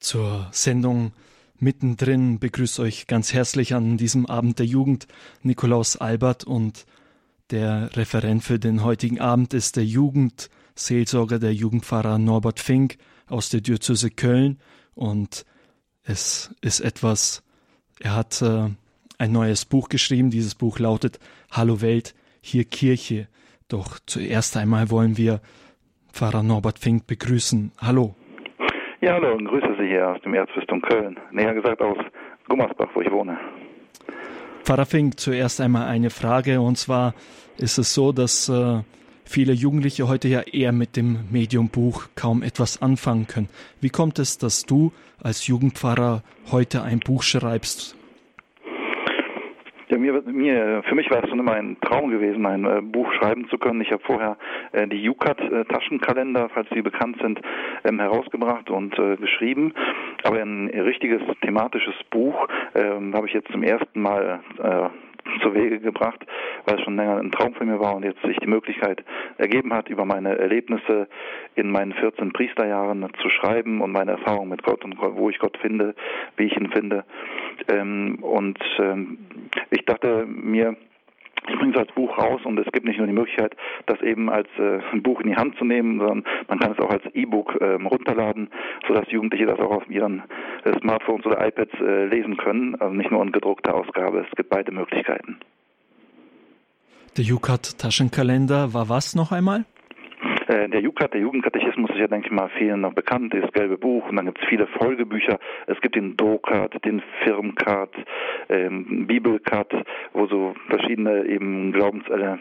zur Sendung mittendrin begrüßt euch ganz herzlich an diesem Abend der Jugend Nikolaus Albert und der Referent für den heutigen Abend ist der Jugendseelsorger, der Jugendpfarrer Norbert Fink aus der Diözese Köln und es ist etwas, er hat äh, ein neues Buch geschrieben. Dieses Buch lautet Hallo Welt, hier Kirche. Doch zuerst einmal wollen wir Pfarrer Norbert Fink begrüßen. Hallo. Ja, hallo und grüße Sie hier aus dem Erzbistum Köln. Näher gesagt aus Gummersbach, wo ich wohne. Pfarrer Fink, zuerst einmal eine Frage. Und zwar ist es so, dass äh, viele Jugendliche heute ja eher mit dem Medium Buch kaum etwas anfangen können. Wie kommt es, dass du als Jugendpfarrer heute ein Buch schreibst ja, mir, mir, für mich war es schon immer ein Traum gewesen, ein äh, Buch schreiben zu können. Ich habe vorher äh, die UCAT äh, Taschenkalender, falls sie bekannt sind, ähm, herausgebracht und äh, geschrieben. Aber ein richtiges thematisches Buch ähm, habe ich jetzt zum ersten Mal äh, zu Wege gebracht, weil es schon länger ein Traum für mir war und jetzt sich die Möglichkeit ergeben hat, über meine Erlebnisse in meinen 14 Priesterjahren zu schreiben und meine Erfahrungen mit Gott und wo ich Gott finde, wie ich ihn finde. Ähm, und ähm, ich dachte mir, ich bringe es als Buch raus und es gibt nicht nur die Möglichkeit, das eben als äh, ein Buch in die Hand zu nehmen, sondern man kann es auch als E-Book ähm, runterladen, sodass Jugendliche das auch auf ihren äh, Smartphones oder iPads äh, lesen können, also nicht nur in gedruckter Ausgabe. Es gibt beide Möglichkeiten. Der UCAT Taschenkalender war was noch einmal? Äh, der JUKAT, der Jugendkatechismus ist ja, denke ich mal, vielen noch bekannt, das gelbe Buch und dann gibt es viele Folgebücher. Es gibt den DOCAT, den Firmcat, ähm, Bibelcat, wo so verschiedene eben Glaubenselemente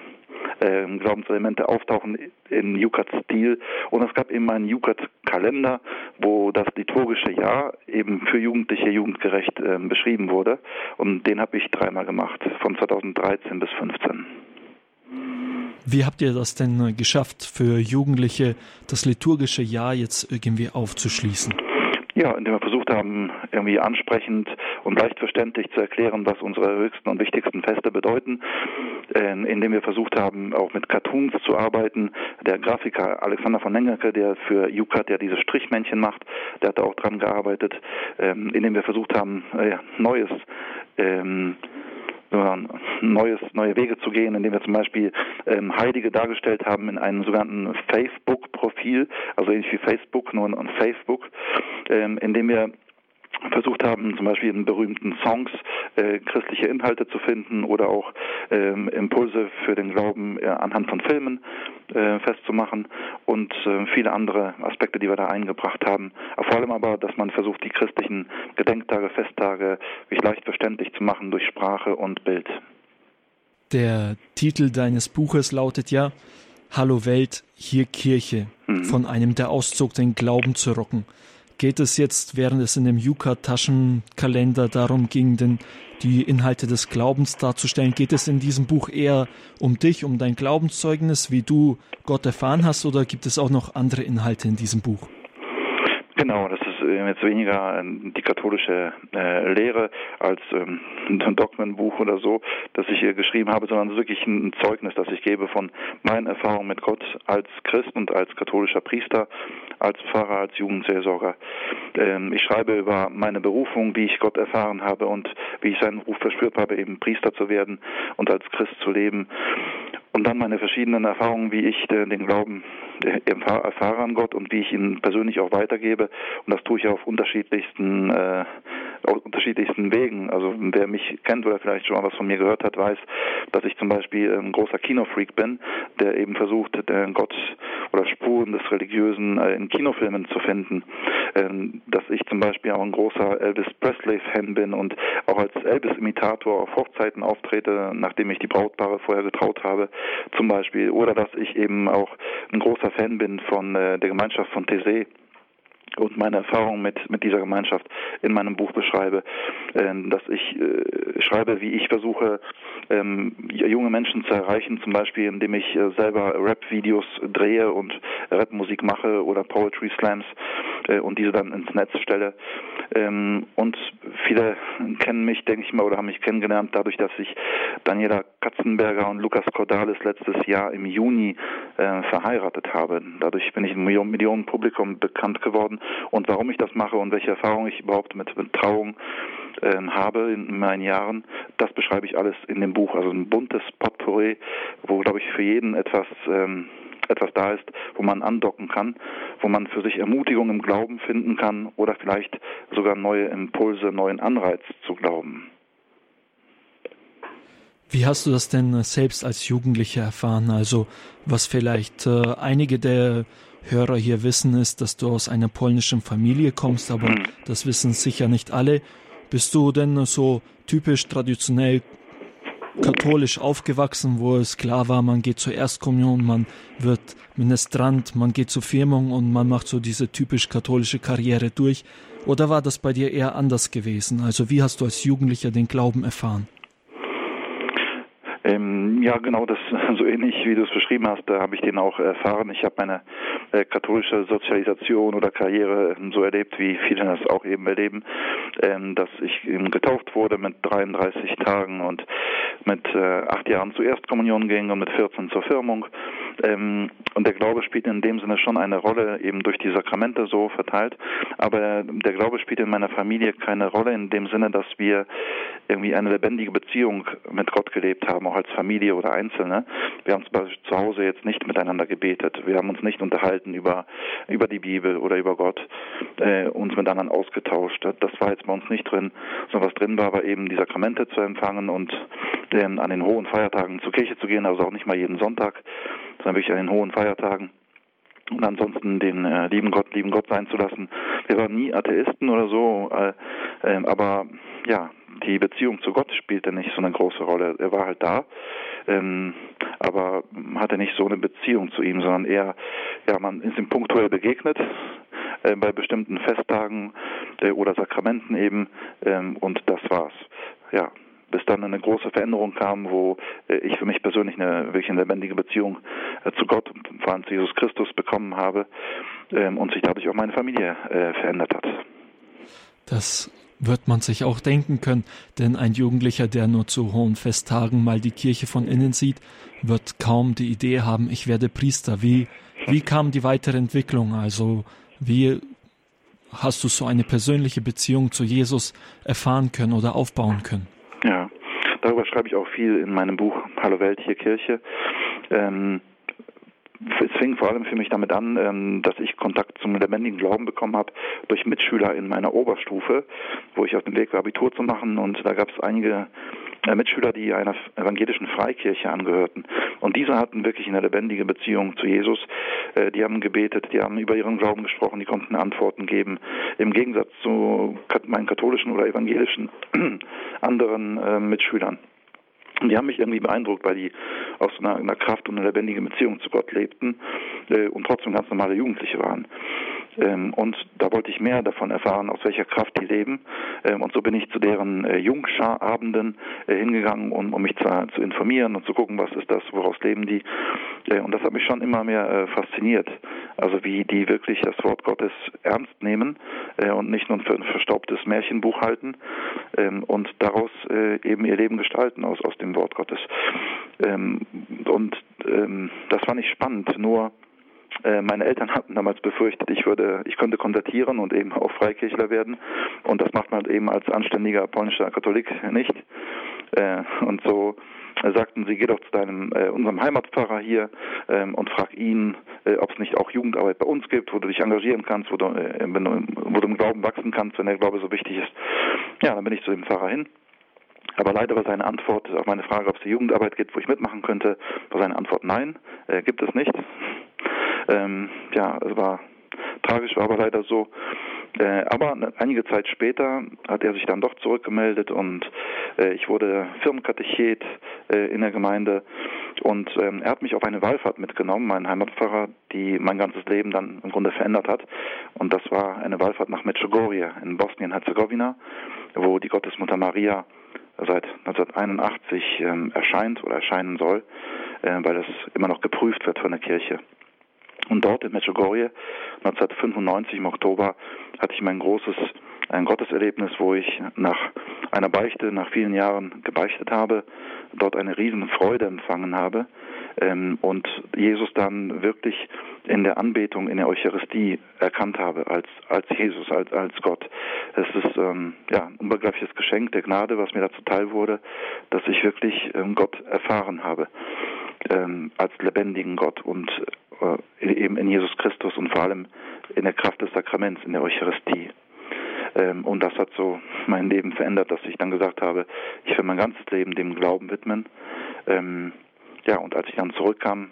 äh, Glaubenselemente auftauchen in Jukat-Stil. Und es gab eben einen Jukat-Kalender, wo das liturgische Jahr eben für Jugendliche jugendgerecht äh, beschrieben wurde. Und den habe ich dreimal gemacht, von 2013 bis 2015. Wie habt ihr das denn äh, geschafft, für Jugendliche das liturgische Jahr jetzt irgendwie aufzuschließen? Ja, indem wir versucht haben, irgendwie ansprechend und leicht verständlich zu erklären, was unsere höchsten und wichtigsten Feste bedeuten, ähm, indem wir versucht haben, auch mit Cartoons zu arbeiten. Der Grafiker Alexander von Lengerke, der für UCAT ja diese Strichmännchen macht, der hat auch dran gearbeitet, ähm, indem wir versucht haben, äh, Neues ähm, neues, neue Wege zu gehen, indem wir zum Beispiel ähm, Heilige dargestellt haben in einem sogenannten Facebook-Profil, also ähnlich wie Facebook, nur an Facebook, ähm, indem wir versucht haben, zum Beispiel in berühmten Songs äh, christliche Inhalte zu finden oder auch ähm, Impulse für den Glauben äh, anhand von Filmen äh, festzumachen und äh, viele andere Aspekte, die wir da eingebracht haben. Vor allem aber, dass man versucht, die christlichen Gedenktage, Festtage wirklich leicht verständlich zu machen durch Sprache und Bild. Der Titel deines Buches lautet ja Hallo Welt, hier Kirche, mhm. von einem der Auszug, den Glauben zu rocken. Geht es jetzt, während es in dem Juka-Taschenkalender darum ging, denn die Inhalte des Glaubens darzustellen, geht es in diesem Buch eher um dich, um dein Glaubenszeugnis, wie du Gott erfahren hast, oder gibt es auch noch andere Inhalte in diesem Buch? Genau, das ist äh, jetzt weniger die katholische äh, Lehre als ähm, ein Dogmenbuch oder so, das ich hier geschrieben habe, sondern wirklich ein Zeugnis, das ich gebe von meinen Erfahrungen mit Gott als Christ und als katholischer Priester, als Pfarrer, als Jugendseelsorger. Ähm, ich schreibe über meine Berufung, wie ich Gott erfahren habe und wie ich seinen Ruf verspürt habe, eben Priester zu werden und als Christ zu leben. Und dann meine verschiedenen Erfahrungen, wie ich den Glauben erfahre an Gott und wie ich ihn persönlich auch weitergebe. Und das tue ich auf unterschiedlichsten, äh, auf unterschiedlichsten Wegen. Also wer mich kennt oder vielleicht schon mal was von mir gehört hat, weiß, dass ich zum Beispiel ein großer Kinofreak bin, der eben versucht, den Gott oder Spuren des Religiösen äh, in Kinofilmen zu finden. Ähm, dass ich zum Beispiel auch ein großer Elvis Presley-Fan bin und auch als Elvis-Imitator auf Hochzeiten auftrete, nachdem ich die Brautpaare vorher getraut habe zum Beispiel, oder dass ich eben auch ein großer Fan bin von äh, der Gemeinschaft von Tese und meine Erfahrung mit, mit dieser Gemeinschaft in meinem Buch beschreibe, äh, dass ich äh, schreibe, wie ich versuche, ähm, junge Menschen zu erreichen, zum Beispiel indem ich äh, selber Rap-Videos drehe und Rap-Musik mache oder Poetry Slams äh, und diese dann ins Netz stelle. Ähm, und viele kennen mich, denke ich mal, oder haben mich kennengelernt dadurch, dass ich Daniela Katzenberger und Lukas Cordalis letztes Jahr im Juni verheiratet habe. Dadurch bin ich im Millionen Publikum bekannt geworden Und warum ich das mache und welche Erfahrungen ich überhaupt mit, Trauung äh, habe in meinen Jahren, das beschreibe ich alles in dem Buch. Also ein buntes Potpourri, wo, glaube ich, für jeden etwas ähm, etwas da ist, wo man andocken kann, wo man für sich Ermutigung im Glauben finden kann oder vielleicht sogar neue Impulse, neuen Anreiz zu glauben. Wie hast du das denn selbst als Jugendlicher erfahren? Also was vielleicht äh, einige der Hörer hier wissen, ist, dass du aus einer polnischen Familie kommst, aber mhm. das wissen sicher nicht alle. Bist du denn so typisch traditionell katholisch aufgewachsen, wo es klar war, man geht zur Erstkommunion, man wird Ministrant, man geht zur Firmung und man macht so diese typisch katholische Karriere durch? Oder war das bei dir eher anders gewesen? Also wie hast du als Jugendlicher den Glauben erfahren? Ähm, ja, genau, das so ähnlich wie du es beschrieben hast, da habe ich den auch erfahren. Ich habe meine äh, katholische Sozialisation oder Karriere ähm, so erlebt, wie viele das auch eben erleben, ähm, dass ich eben getauft wurde mit 33 Tagen und mit äh, acht Jahren zur Erstkommunion ging und mit 14 zur Firmung. Ähm, und der Glaube spielt in dem Sinne schon eine Rolle, eben durch die Sakramente so verteilt. Aber der Glaube spielt in meiner Familie keine Rolle in dem Sinne, dass wir irgendwie eine lebendige Beziehung mit Gott gelebt haben, auch als Familie oder Einzelne. Wir haben zu Hause jetzt nicht miteinander gebetet. Wir haben uns nicht unterhalten über, über die Bibel oder über Gott, äh, uns mit anderen ausgetauscht. Das war jetzt bei uns nicht drin, sondern was drin war, war eben die Sakramente zu empfangen und äh, an den hohen Feiertagen zur Kirche zu gehen, also auch nicht mal jeden Sonntag, sondern wirklich an den hohen Feiertagen und ansonsten den äh, lieben Gott, lieben Gott sein zu lassen. Wir waren nie Atheisten oder so, äh, äh, aber ja, die Beziehung zu Gott spielte nicht so eine große Rolle. Er war halt da, ähm, aber hatte nicht so eine Beziehung zu ihm, sondern eher, ja, man ist ihm punktuell begegnet äh, bei bestimmten Festtagen äh, oder Sakramenten eben ähm, und das war's. Ja, bis dann eine große Veränderung kam, wo äh, ich für mich persönlich eine wirklich eine lebendige Beziehung äh, zu Gott, vor allem zu Jesus Christus bekommen habe ähm, und sich dadurch auch meine Familie äh, verändert hat. Das wird man sich auch denken können, denn ein Jugendlicher, der nur zu hohen Festtagen mal die Kirche von innen sieht, wird kaum die Idee haben, ich werde Priester. Wie, wie kam die weitere Entwicklung? Also, wie hast du so eine persönliche Beziehung zu Jesus erfahren können oder aufbauen können? Darüber schreibe ich auch viel in meinem Buch Hallo Welt, hier Kirche. Ähm, es fing vor allem für mich damit an, ähm, dass ich Kontakt zum lebendigen Glauben bekommen habe durch Mitschüler in meiner Oberstufe, wo ich auf dem Weg war, Abitur zu machen. Und da gab es einige Mitschüler, die einer evangelischen Freikirche angehörten. Und diese hatten wirklich eine lebendige Beziehung zu Jesus. Äh, die haben gebetet, die haben über ihren Glauben gesprochen, die konnten Antworten geben. Im Gegensatz zu meinen katholischen oder evangelischen anderen äh, Mitschülern. Und die haben mich irgendwie beeindruckt, weil die aus einer, einer Kraft und einer lebendigen Beziehung zu Gott lebten äh, und trotzdem ganz normale Jugendliche waren. Ähm, und da wollte ich mehr davon erfahren, aus welcher Kraft die leben. Ähm, und so bin ich zu deren äh, Jungscharabenden äh, hingegangen, um, um mich zu, zu, informieren und zu gucken, was ist das, woraus leben die. Äh, und das hat mich schon immer mehr äh, fasziniert. Also wie die wirklich das Wort Gottes ernst nehmen und nicht nur für ein verstaubtes Märchenbuch halten ähm, und daraus eben ihr Leben gestalten aus, aus dem Wort Gottes. Und das fand ich spannend. Nur äh, meine Eltern hatten damals befürchtet, ich würde, ich könnte konvertieren und eben auch Freikirchler werden. Und das macht man eben als anständiger polnischer Katholik nicht. Äh, und so sagten sie, geh doch zu deinem, äh, unserem Heimatpfarrer hier ähm, und frag ihn, äh, ob es nicht auch Jugendarbeit bei uns gibt, wo du dich engagieren kannst, wo du, äh, wenn du, wo du im Glauben wachsen kannst, wenn der Glaube so wichtig ist. Ja, dann bin ich zu dem Pfarrer hin. Aber leider war seine Antwort auf meine Frage, ob es die Jugendarbeit gibt, wo ich mitmachen könnte, war seine Antwort nein, äh, gibt es nicht. Ähm, ja, es war tragisch, war aber leider so. Äh, aber einige Zeit später hat er sich dann doch zurückgemeldet und äh, ich wurde Firmenkatechet äh, in der Gemeinde und ähm, er hat mich auf eine Wallfahrt mitgenommen, mein Heimatpfarrer, die mein ganzes Leben dann im Grunde verändert hat. Und das war eine Wallfahrt nach Medjugorje in Bosnien-Herzegowina, wo die Gottesmutter Maria seit 1981 ähm, erscheint oder erscheinen soll, äh, weil es immer noch geprüft wird von der Kirche. Und dort in Medjugorje 1995 im Oktober hatte ich mein großes ein Gotteserlebnis, wo ich nach einer Beichte, nach vielen Jahren gebeichtet habe, dort eine riesen Freude empfangen habe, ähm, und Jesus dann wirklich in der Anbetung, in der Eucharistie erkannt habe als, als Jesus, als, als Gott. Es ist ähm, ja, ein unbegreifliches Geschenk der Gnade, was mir dazu teil wurde, dass ich wirklich ähm, Gott erfahren habe ähm, als lebendigen Gott und äh, eben in Jesus Christus und vor allem in der Kraft des Sakraments, in der Eucharistie. Ähm, und das hat so mein Leben verändert, dass ich dann gesagt habe, ich will mein ganzes Leben dem Glauben widmen. Ähm, ja, und als ich dann zurückkam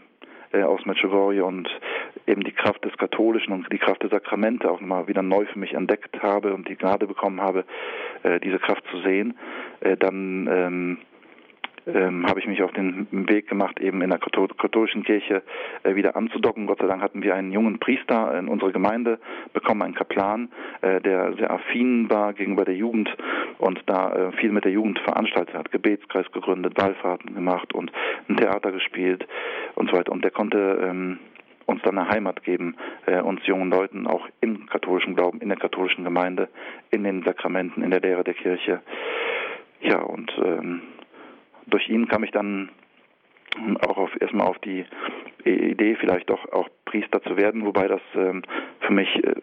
äh, aus Medjugorje und eben die Kraft des Katholischen und die Kraft der Sakramente auch nochmal wieder neu für mich entdeckt habe und die Gnade bekommen habe, äh, diese Kraft zu sehen, äh, dann ähm, habe ich mich auf den Weg gemacht, eben in der katholischen Kirche äh, wieder anzudocken. Gott sei Dank hatten wir einen jungen Priester in unserer Gemeinde bekommen, einen Kaplan, äh, der sehr affin war gegenüber der Jugend und da äh, viel mit der Jugend veranstaltet hat, Gebetskreis gegründet, Wallfahrten gemacht und ein Theater gespielt und so weiter. Und der konnte ähm, uns dann eine Heimat geben, äh, uns jungen Leuten auch im katholischen Glauben, in der katholischen Gemeinde, in den Sakramenten, in der Lehre der Kirche. Ja, und ähm, durch ihn kam ich dann auch auf, erstmal auf die Idee, vielleicht doch auch Priester zu werden, wobei das ähm, für mich äh,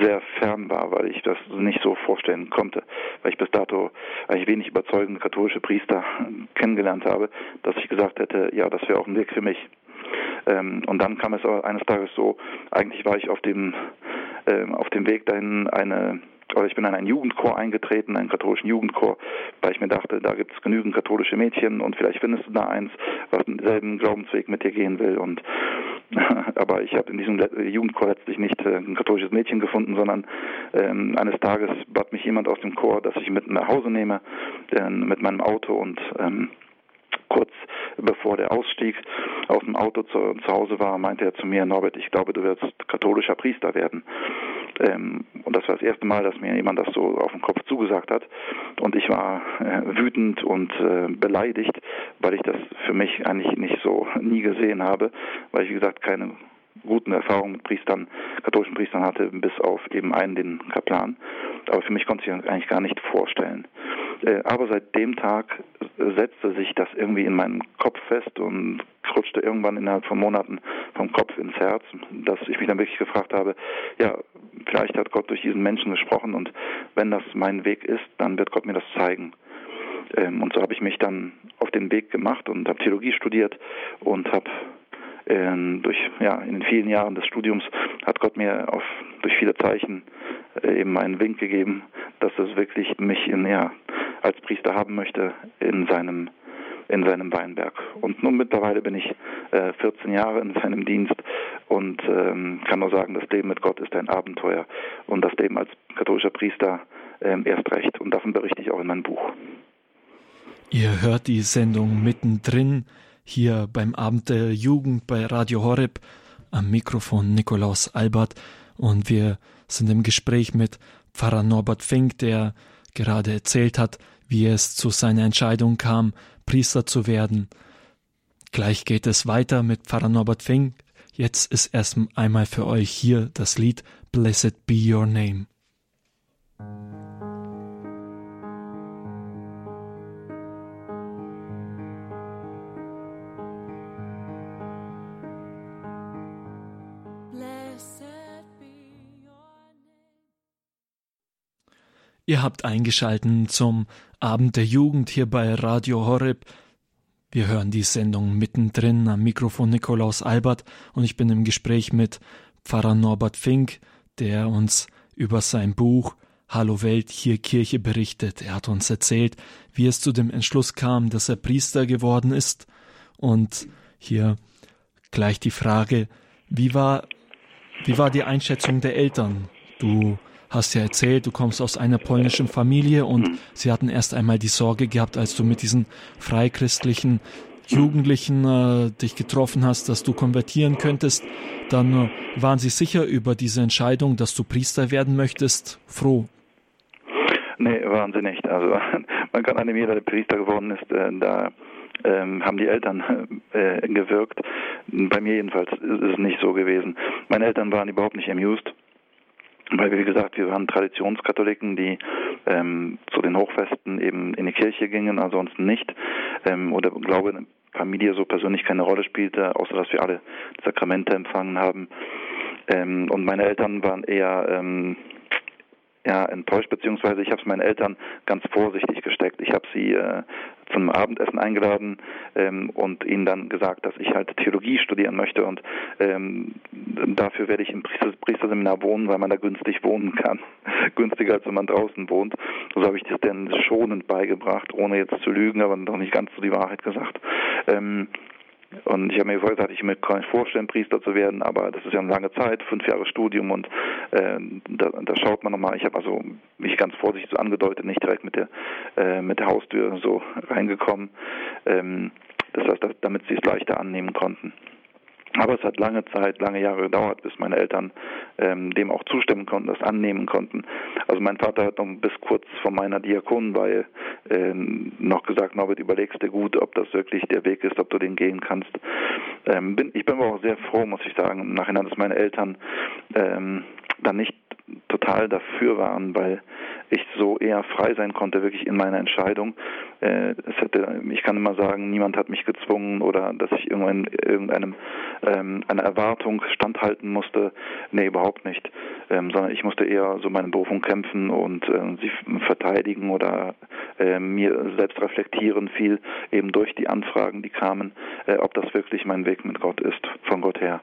sehr fern war, weil ich das nicht so vorstellen konnte, weil ich bis dato eigentlich wenig überzeugende katholische Priester kennengelernt habe, dass ich gesagt hätte, ja, das wäre auch ein Weg für mich. Ähm, und dann kam es eines Tages so, eigentlich war ich auf dem, ähm, auf dem Weg dahin, eine oder ich bin in einen Jugendchor eingetreten, einen katholischen Jugendchor, weil ich mir dachte, da gibt es genügend katholische Mädchen und vielleicht findest du da eins, was denselben Glaubensweg mit dir gehen will. Und aber ich habe in diesem Jugendchor letztlich nicht äh, ein katholisches Mädchen gefunden, sondern ähm, eines Tages bat mich jemand aus dem Chor, dass ich mit nach Hause nehme, äh, mit meinem Auto und ähm, kurz bevor der Ausstieg aus dem Auto zu, zu Hause war, meinte er zu mir, Norbert, ich glaube, du wirst katholischer Priester werden. Ähm, und das war das erste Mal, dass mir jemand das so auf den Kopf zugesagt hat. Und ich war äh, wütend und äh, beleidigt, weil ich das für mich eigentlich nicht so nie gesehen habe, weil ich, wie gesagt, keine guten Erfahrungen mit Priestern, katholischen Priestern hatte, bis auf eben einen, den Kaplan. Aber für mich konnte ich das eigentlich gar nicht vorstellen. Äh, aber seit dem Tag setzte sich das irgendwie in meinen Kopf fest und rutschte irgendwann innerhalb von Monaten vom Kopf ins Herz, dass ich mich dann wirklich gefragt habe, ja, vielleicht hat Gott durch diesen Menschen gesprochen und wenn das mein Weg ist, dann wird Gott mir das zeigen. Ähm, und so habe ich mich dann auf den Weg gemacht und habe Theologie studiert und habe ähm, durch ja in den vielen Jahren des Studiums hat Gott mir auf durch viele Zeichen äh, eben einen Wink gegeben, dass es wirklich mich in ja als Priester haben möchte in seinem in seinem Weinberg. Und nun mittlerweile bin ich äh, 14 Jahre in seinem Dienst und ähm, kann nur sagen, das Leben mit Gott ist ein Abenteuer und das Leben als katholischer Priester ähm, erst recht. Und davon berichte ich auch in meinem Buch. Ihr hört die Sendung mittendrin hier beim Abend der Jugend bei Radio Horeb am Mikrofon Nikolaus Albert und wir sind im Gespräch mit Pfarrer Norbert Fink, der gerade erzählt hat, wie es zu seiner Entscheidung kam, Priester zu werden. Gleich geht es weiter mit Pfarrer Norbert Fink. Jetzt ist erst einmal für euch hier das Lied Blessed Be Your Name. Ihr habt eingeschalten zum Abend der Jugend hier bei Radio Horeb. Wir hören die Sendung mittendrin am Mikrofon Nikolaus Albert und ich bin im Gespräch mit Pfarrer Norbert Fink, der uns über sein Buch Hallo Welt, hier Kirche berichtet. Er hat uns erzählt, wie es zu dem Entschluss kam, dass er Priester geworden ist. Und hier gleich die Frage, wie war, wie war die Einschätzung der Eltern? Du hast ja erzählt, du kommst aus einer polnischen Familie und mhm. sie hatten erst einmal die Sorge gehabt, als du mit diesen freikristlichen Jugendlichen äh, dich getroffen hast, dass du konvertieren könntest, dann äh, waren sie sicher über diese Entscheidung, dass du Priester werden möchtest, froh. Nee, waren sie nicht. Also man kann einem jeder, der Priester geworden ist, äh, da ähm, haben die Eltern äh, gewirkt. Bei mir jedenfalls ist es nicht so gewesen. Meine Eltern waren überhaupt nicht amused weil wie gesagt, wir waren Traditionskatholiken, die ähm, zu den Hochfesten eben in die Kirche gingen, ansonsten nicht, ähm, oder Glaube Familie so persönlich keine Rolle spielte, außer dass wir alle Sakramente empfangen haben. Ähm, und meine Eltern waren eher ähm, ja, enttäuscht, beziehungsweise ich habe es meinen Eltern ganz vorsichtig gesteckt. Ich habe sie äh, zum Abendessen eingeladen ähm, und ihnen dann gesagt, dass ich halt Theologie studieren möchte und ähm, dafür werde ich im Priester Priesterseminar wohnen, weil man da günstig wohnen kann. Günstiger als wenn man draußen wohnt. So habe ich das denn schonend beigebracht, ohne jetzt zu lügen, aber noch nicht ganz so die Wahrheit gesagt. Ähm, und ich habe mir gesagt, ich mir gar nicht vorstellen, Priester zu werden, aber das ist ja eine lange Zeit, fünf Jahre Studium und äh, da, da schaut man nochmal. Ich habe also mich ganz vorsichtig so angedeutet, nicht direkt mit der äh, mit der Haustür so reingekommen. Ähm, das heißt, damit sie es leichter annehmen konnten. Aber es hat lange Zeit, lange Jahre gedauert, bis meine Eltern ähm, dem auch zustimmen konnten, das annehmen konnten. Also mein Vater hat noch bis kurz vor meiner Diakonenweihe ähm, noch gesagt, Norbert, überlegst dir gut, ob das wirklich der Weg ist, ob du den gehen kannst. Ähm, bin, ich bin aber auch sehr froh, muss ich sagen, im Nachhinein, dass meine Eltern ähm, dann nicht total dafür waren, weil ich so eher frei sein konnte, wirklich in meiner Entscheidung. Äh, es hätte, ich kann immer sagen, niemand hat mich gezwungen oder dass ich irgendwann irgendeinem ähm, einer Erwartung standhalten musste. Nee, überhaupt nicht. Ähm, sondern ich musste eher so meine Berufung kämpfen und äh, sie verteidigen oder äh, mir selbst reflektieren, viel eben durch die Anfragen, die kamen, äh, ob das wirklich mein Weg mit Gott ist, von Gott her.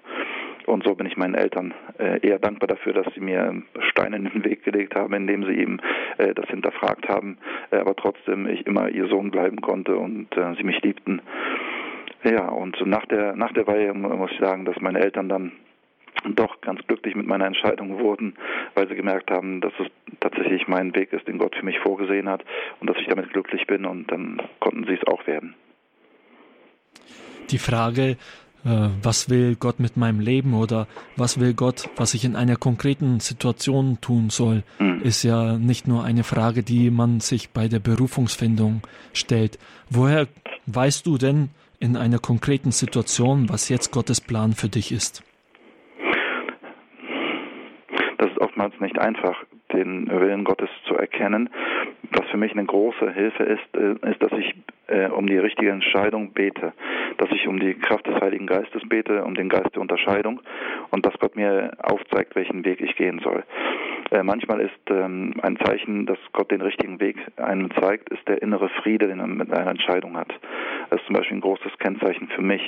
Und so bin ich meinen Eltern äh, eher dankbar dafür, dass sie mir Steine in den Weg gelegt haben, indem sie eben äh, das hinterfragt haben, äh, aber trotzdem ich immer ihr Sohn bleiben konnte und sie mich liebten. Ja, und nach der nach der Weihe muss ich sagen, dass meine Eltern dann doch ganz glücklich mit meiner Entscheidung wurden, weil sie gemerkt haben, dass es tatsächlich mein Weg ist, den Gott für mich vorgesehen hat und dass ich damit glücklich bin und dann konnten sie es auch werden. Die Frage, äh, was will Gott mit meinem Leben oder was will Gott, was ich in einer konkreten Situation tun soll, mhm. ist ja nicht nur eine Frage, die man sich bei der Berufungsfindung stellt. Woher weißt du denn in einer konkreten Situation, was jetzt Gottes Plan für dich ist? Das ist oftmals nicht einfach, den Willen Gottes zu erkennen. Was für mich eine große Hilfe ist, äh, ist, dass ich äh, um die richtige Entscheidung bete, dass ich um die Kraft des Heiligen Geistes bete, um den Geist der Unterscheidung und dass Gott mir aufzeigt, welchen Weg ich gehen soll. Äh, manchmal ist ähm, ein Zeichen, dass Gott den richtigen Weg einem zeigt, ist der innere Friede, den er mit einer Entscheidung hat. Das ist zum Beispiel ein großes Kennzeichen für mich,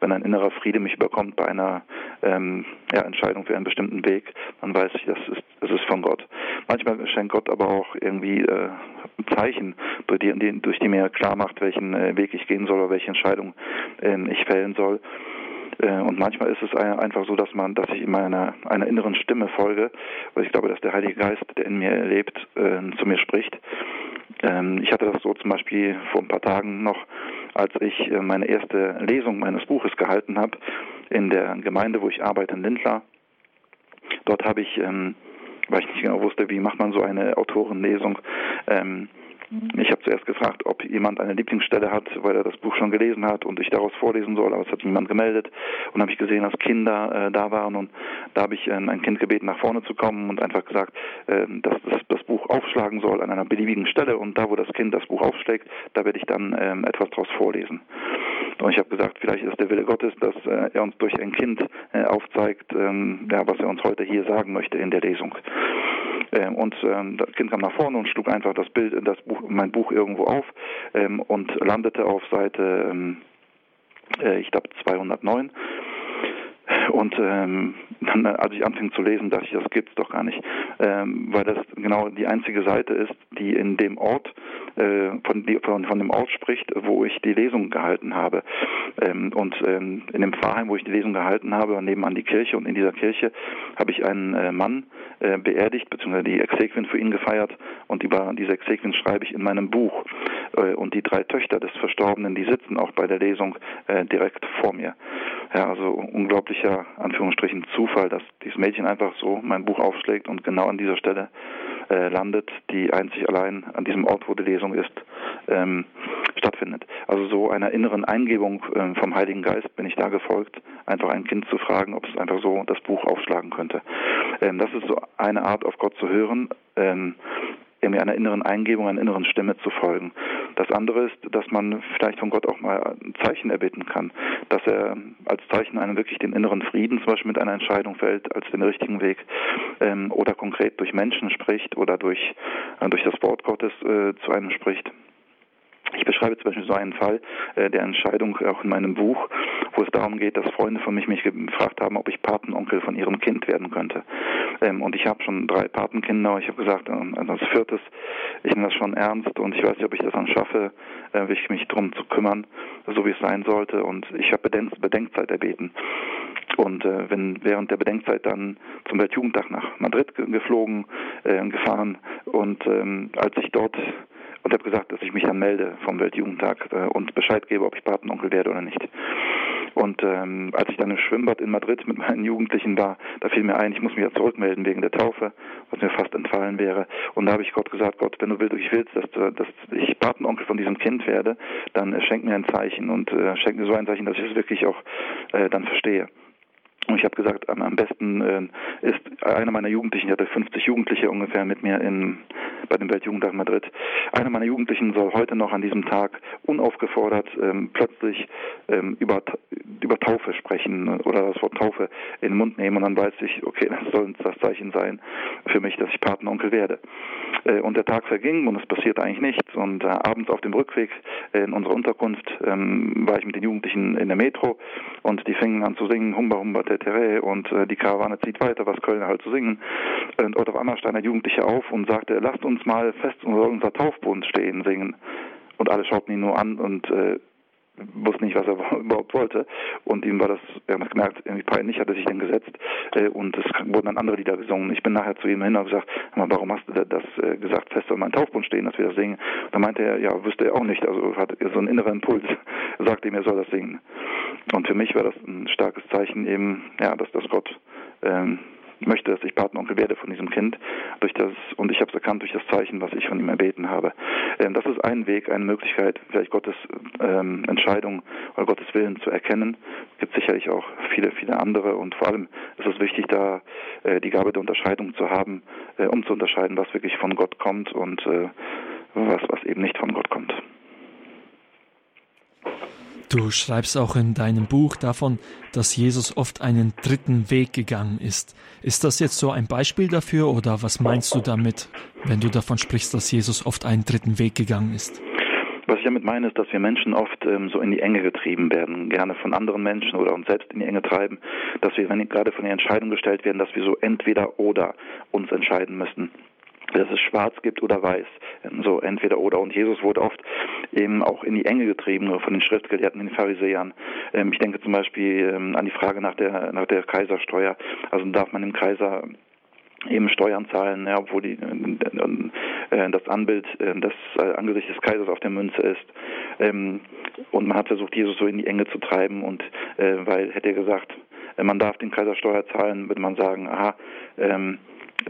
wenn ein innerer Friede mich überkommt bei einer ähm, ja, Entscheidung für einen bestimmten Weg, dann weiß ich, das ist, das ist von Gott. Manchmal schenkt Gott aber auch irgendwie äh, Zeichen, durch die, durch die mir klar macht, welchen äh, Weg ich gehen soll oder welche Entscheidung äh, ich fällen soll. Äh, und manchmal ist es einfach so, dass man, dass ich immer einer, inneren Stimme folge, weil ich glaube, dass der Heilige Geist, der in mir lebt, äh, zu mir spricht. Ähm, ich hatte das so zum Beispiel vor ein paar Tagen noch, als ich äh, meine erste Lesung meines Buches gehalten habe in der Gemeinde, wo ich arbeite in Lindlar. Dort habe ich ähm, weil ich nicht genau wusste, wie macht man so eine Autorenlesung. Ähm. Ich habe zuerst gefragt, ob jemand eine Lieblingsstelle hat, weil er das Buch schon gelesen hat und ich daraus vorlesen soll, aber es hat niemand gemeldet. Und habe ich gesehen, dass Kinder äh, da waren und da habe ich äh, ein Kind gebeten, nach vorne zu kommen und einfach gesagt, äh, dass das, das Buch aufschlagen soll an einer beliebigen Stelle und da, wo das Kind das Buch aufschlägt, da werde ich dann ähm, etwas daraus vorlesen. Und ich habe gesagt, vielleicht ist der Wille Gottes, dass äh, er uns durch ein Kind äh, aufzeigt, ähm, ja, was er uns heute hier sagen möchte in der Lesung. Ähm, und ähm, das Kind kam nach vorne und schlug einfach das Bild, das Buch, mein Buch irgendwo auf ähm, und landete auf Seite, ähm, äh, ich glaube 209 und ähm, dann, als ich anfing zu lesen, dachte ich, das gibt's doch gar nicht, ähm, weil das genau die einzige Seite ist, die in dem Ort äh, von, von, von dem Ort spricht, wo ich die Lesung gehalten habe. Ähm, und ähm, in dem Pfarrheim, wo ich die Lesung gehalten habe, nebenan die Kirche und in dieser Kirche habe ich einen äh, Mann äh, beerdigt, beziehungsweise die Exequien für ihn gefeiert und über diese Exequien schreibe ich in meinem Buch. Äh, und die drei Töchter des Verstorbenen, die sitzen auch bei der Lesung äh, direkt vor mir. Ja, also unglaublicher, Anführungsstrichen, Zufall, dass dieses Mädchen einfach so mein Buch aufschlägt und genau an dieser Stelle äh, landet, die einzig allein an diesem Ort, wo die Lesung ist, ähm, stattfindet. Also so einer inneren Eingebung ähm, vom Heiligen Geist bin ich da gefolgt, einfach ein Kind zu fragen, ob es einfach so das Buch aufschlagen könnte. Ähm, das ist so eine Art, auf Gott zu hören. Ähm, irgendwie einer inneren Eingebung, einer inneren Stimme zu folgen. Das andere ist, dass man vielleicht von Gott auch mal ein Zeichen erbitten kann, dass er als Zeichen einen wirklich den inneren Frieden zum Beispiel mit einer Entscheidung fällt, als den richtigen Weg ähm, oder konkret durch Menschen spricht oder durch, äh, durch das Wort Gottes äh, zu einem spricht. Ich beschreibe zum Beispiel so einen Fall äh, der Entscheidung auch in meinem Buch, wo es darum geht, dass Freunde von mich mich gefragt haben, ob ich Patenonkel von ihrem Kind werden könnte. Ähm, und ich habe schon drei Patenkinder. Ich habe gesagt, ähm, also als viertes, ich nehme das schon ernst und ich weiß nicht, ob ich das dann schaffe, äh, mich darum zu kümmern, so wie es sein sollte. Und ich habe Bedenk Bedenkzeit erbeten. Und äh, wenn während der Bedenkzeit dann zum Weltjugendtag nach Madrid geflogen, äh, gefahren und ähm, als ich dort und habe gesagt, dass ich mich dann melde vom Weltjugendtag äh, und Bescheid gebe, ob ich Patenonkel werde oder nicht. Und ähm, als ich dann im Schwimmbad in Madrid mit meinen Jugendlichen war, da fiel mir ein, ich muss mich ja zurückmelden wegen der Taufe, was mir fast entfallen wäre. Und da habe ich Gott gesagt, Gott, wenn du wirklich willst, dass, dass ich Patenonkel von diesem Kind werde, dann äh, schenk mir ein Zeichen und äh, schenk mir so ein Zeichen, dass ich es wirklich auch äh, dann verstehe. Und ich habe gesagt, am, am besten äh, ist einer meiner Jugendlichen, ich hatte 50 Jugendliche ungefähr mit mir in, bei dem Weltjugendtag Madrid. Einer meiner Jugendlichen soll heute noch an diesem Tag unaufgefordert ähm, plötzlich ähm, über, über Taufe sprechen oder das Wort Taufe in den Mund nehmen und dann weiß ich, okay, das soll das Zeichen sein für mich, dass ich Patenonkel werde. Äh, und der Tag verging und es passierte eigentlich nichts und äh, abends auf dem Rückweg äh, in unserer Unterkunft ähm, war ich mit den Jugendlichen in der Metro und die fingen an zu singen, Humba Humba Terre und äh, die Karawane zieht weiter, was Köln halt zu singen. Und, auf einmal stand der Jugendliche auf und sagte, lasst uns mal fest unser Taufbund stehen singen. Und alle schauten ihn nur an und äh, wusste nicht, was er überhaupt wollte. Und ihm war das, er hat gemerkt, irgendwie peinlich, hat er sich dann gesetzt äh, und es wurden dann andere Lieder gesungen. Ich bin nachher zu ihm hin und gesagt, warum hast du das äh, gesagt, fest an meinem Taufbund stehen, dass wir das singen? Da meinte er, ja, wüsste er auch nicht. Also hat so einen inneren Impuls, sagte ihm, er soll das singen. Und für mich war das ein starkes Zeichen eben, ja, dass das Gott ähm, möchte, dass ich Patenonkel werde von diesem Kind durch das und ich habe es erkannt durch das Zeichen, was ich von ihm erbeten habe. Ähm, das ist ein Weg, eine Möglichkeit, vielleicht Gottes ähm, Entscheidung oder Gottes Willen zu erkennen. Es gibt sicherlich auch viele, viele andere und vor allem ist es wichtig, da äh, die Gabe der Unterscheidung zu haben, äh, um zu unterscheiden, was wirklich von Gott kommt und äh, was, was eben nicht von Gott kommt. Du schreibst auch in deinem Buch davon, dass Jesus oft einen dritten Weg gegangen ist. Ist das jetzt so ein Beispiel dafür oder was meinst du damit, wenn du davon sprichst, dass Jesus oft einen dritten Weg gegangen ist? Was ich damit meine, ist, dass wir Menschen oft ähm, so in die Enge getrieben werden, gerne von anderen Menschen oder uns selbst in die Enge treiben, dass wir, wenn gerade von der Entscheidung gestellt werden, dass wir so entweder oder uns entscheiden müssen dass es schwarz gibt oder weiß. So entweder oder. Und Jesus wurde oft eben auch in die Enge getrieben von den Schriftgelehrten, den Pharisäern. Ähm, ich denke zum Beispiel ähm, an die Frage nach der, nach der Kaisersteuer. Also darf man dem Kaiser eben Steuern zahlen, ja, obwohl die, äh, das Anbild, äh, das äh, Angesicht des Kaisers auf der Münze ist. Ähm, und man hat versucht, Jesus so in die Enge zu treiben und äh, weil hätte er gesagt, äh, man darf den Kaiser Steuer zahlen, würde man sagen, aha,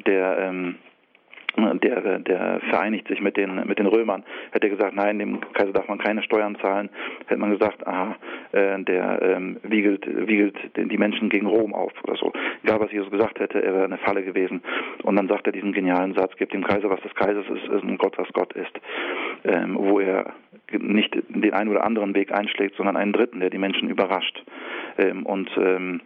der ähm, der, der vereinigt sich mit den, mit den Römern. Hätte er gesagt, nein, dem Kaiser darf man keine Steuern zahlen, hätte man gesagt, aha, äh, der ähm, wiegelt, wiegelt die Menschen gegen Rom auf oder so. Egal, was Jesus gesagt hätte, er wäre eine Falle gewesen. Und dann sagt er diesen genialen Satz, gibt dem Kaiser, was des Kaisers ist, ist ein Gott, was Gott ist. Ähm, wo er nicht den einen oder anderen Weg einschlägt, sondern einen dritten, der die Menschen überrascht. Ähm, und ähm,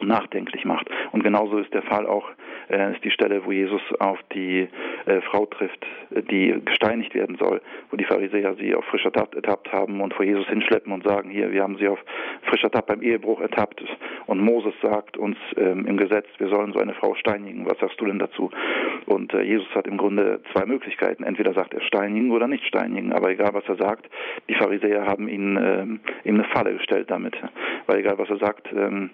nachdenklich macht. Und genauso ist der Fall auch, äh, ist die Stelle, wo Jesus auf die äh, Frau trifft, die gesteinigt werden soll, wo die Pharisäer sie auf frischer Tat ertappt haben und vor Jesus hinschleppen und sagen, hier, wir haben sie auf frischer Tat beim Ehebruch ertappt. Und Moses sagt uns ähm, im Gesetz, wir sollen so eine Frau steinigen. Was sagst du denn dazu? Und äh, Jesus hat im Grunde zwei Möglichkeiten. Entweder sagt er steinigen oder nicht steinigen. Aber egal, was er sagt, die Pharisäer haben ihn, ähm, ihm eine Falle gestellt damit. Weil egal, was er sagt, ähm,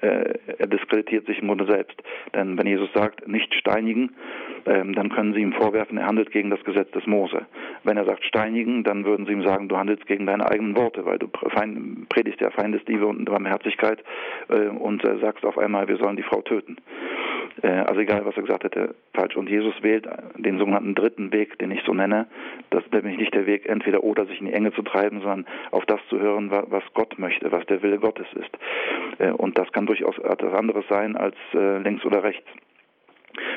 äh, er diskreditiert sich im Grunde selbst. Denn wenn Jesus sagt, nicht steinigen, ähm, dann können sie ihm vorwerfen, er handelt gegen das Gesetz des Mose. Wenn er sagt steinigen, dann würden sie ihm sagen, du handelst gegen deine eigenen Worte, weil du predigst ja Feindesliebe und Barmherzigkeit äh, und äh, sagst auf einmal, wir sollen die Frau töten. Äh, also egal, was er gesagt hätte, falsch. Und Jesus wählt den sogenannten dritten Weg, den ich so nenne. Das ist nämlich nicht der Weg, entweder oder sich in die Enge zu treiben, sondern auf das zu hören, was Gott möchte, was der Wille Gottes ist. Und das kann durchaus etwas anderes sein als links oder rechts.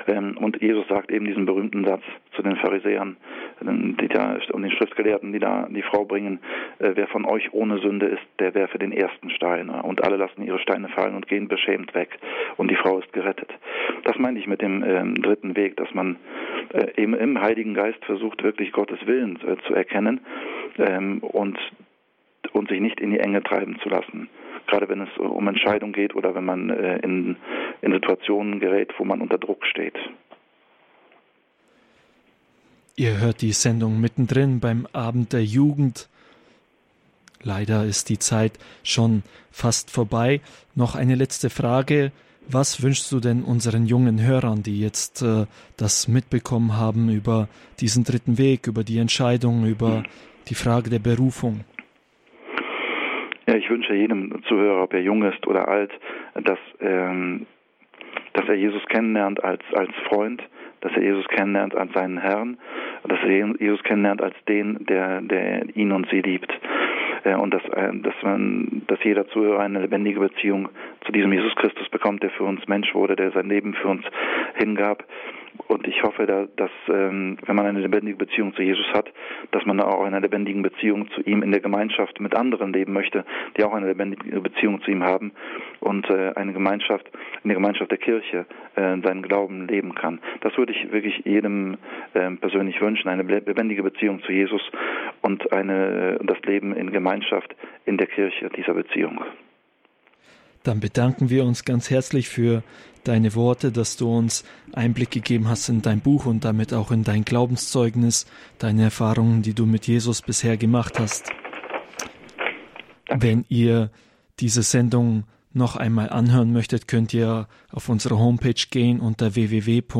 Ähm, und Jesus sagt eben diesen berühmten Satz zu den Pharisäern ähm, die da, und den Schriftgelehrten, die da die Frau bringen, äh, wer von euch ohne Sünde ist, der werfe den ersten Stein. Und alle lassen ihre Steine fallen und gehen beschämt weg. Und die Frau ist gerettet. Das meine ich mit dem ähm, dritten Weg, dass man äh, eben im Heiligen Geist versucht, wirklich Gottes Willen äh, zu erkennen ähm, und, und sich nicht in die Enge treiben zu lassen gerade wenn es um Entscheidungen geht oder wenn man äh, in, in Situationen gerät, wo man unter Druck steht. Ihr hört die Sendung mittendrin beim Abend der Jugend. Leider ist die Zeit schon fast vorbei. Noch eine letzte Frage. Was wünschst du denn unseren jungen Hörern, die jetzt äh, das mitbekommen haben über diesen dritten Weg, über die Entscheidung, über die Frage der Berufung? Ja, ich wünsche jedem Zuhörer, ob er jung ist oder alt, dass, ähm, dass er Jesus kennenlernt als, als Freund, dass er Jesus kennenlernt als seinen Herrn, dass er Jesus kennenlernt als den, der, der ihn und sie liebt. Äh, und dass, äh, dass, man, dass jeder Zuhörer eine lebendige Beziehung zu diesem Jesus Christus bekommt, der für uns Mensch wurde, der sein Leben für uns hingab und ich hoffe, dass ähm, wenn man eine lebendige Beziehung zu Jesus hat, dass man auch eine lebendige Beziehung zu ihm in der Gemeinschaft mit anderen leben möchte, die auch eine lebendige Beziehung zu ihm haben und äh, eine Gemeinschaft in der Gemeinschaft der Kirche äh, seinen Glauben leben kann. Das würde ich wirklich jedem äh, persönlich wünschen, eine lebendige Beziehung zu Jesus und eine, das Leben in Gemeinschaft in der Kirche dieser Beziehung. Dann bedanken wir uns ganz herzlich für deine Worte, dass du uns Einblick gegeben hast in dein Buch und damit auch in dein Glaubenszeugnis, deine Erfahrungen, die du mit Jesus bisher gemacht hast. Wenn ihr diese Sendung noch einmal anhören möchtet, könnt ihr auf unsere Homepage gehen unter www.horeb.org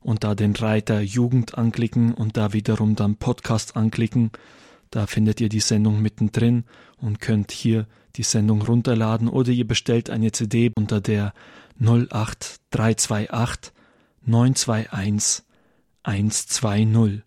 und da den Reiter Jugend anklicken und da wiederum dann Podcast anklicken. Da findet ihr die Sendung mittendrin und könnt hier die Sendung runterladen oder ihr bestellt eine CD unter der 08328 921 120.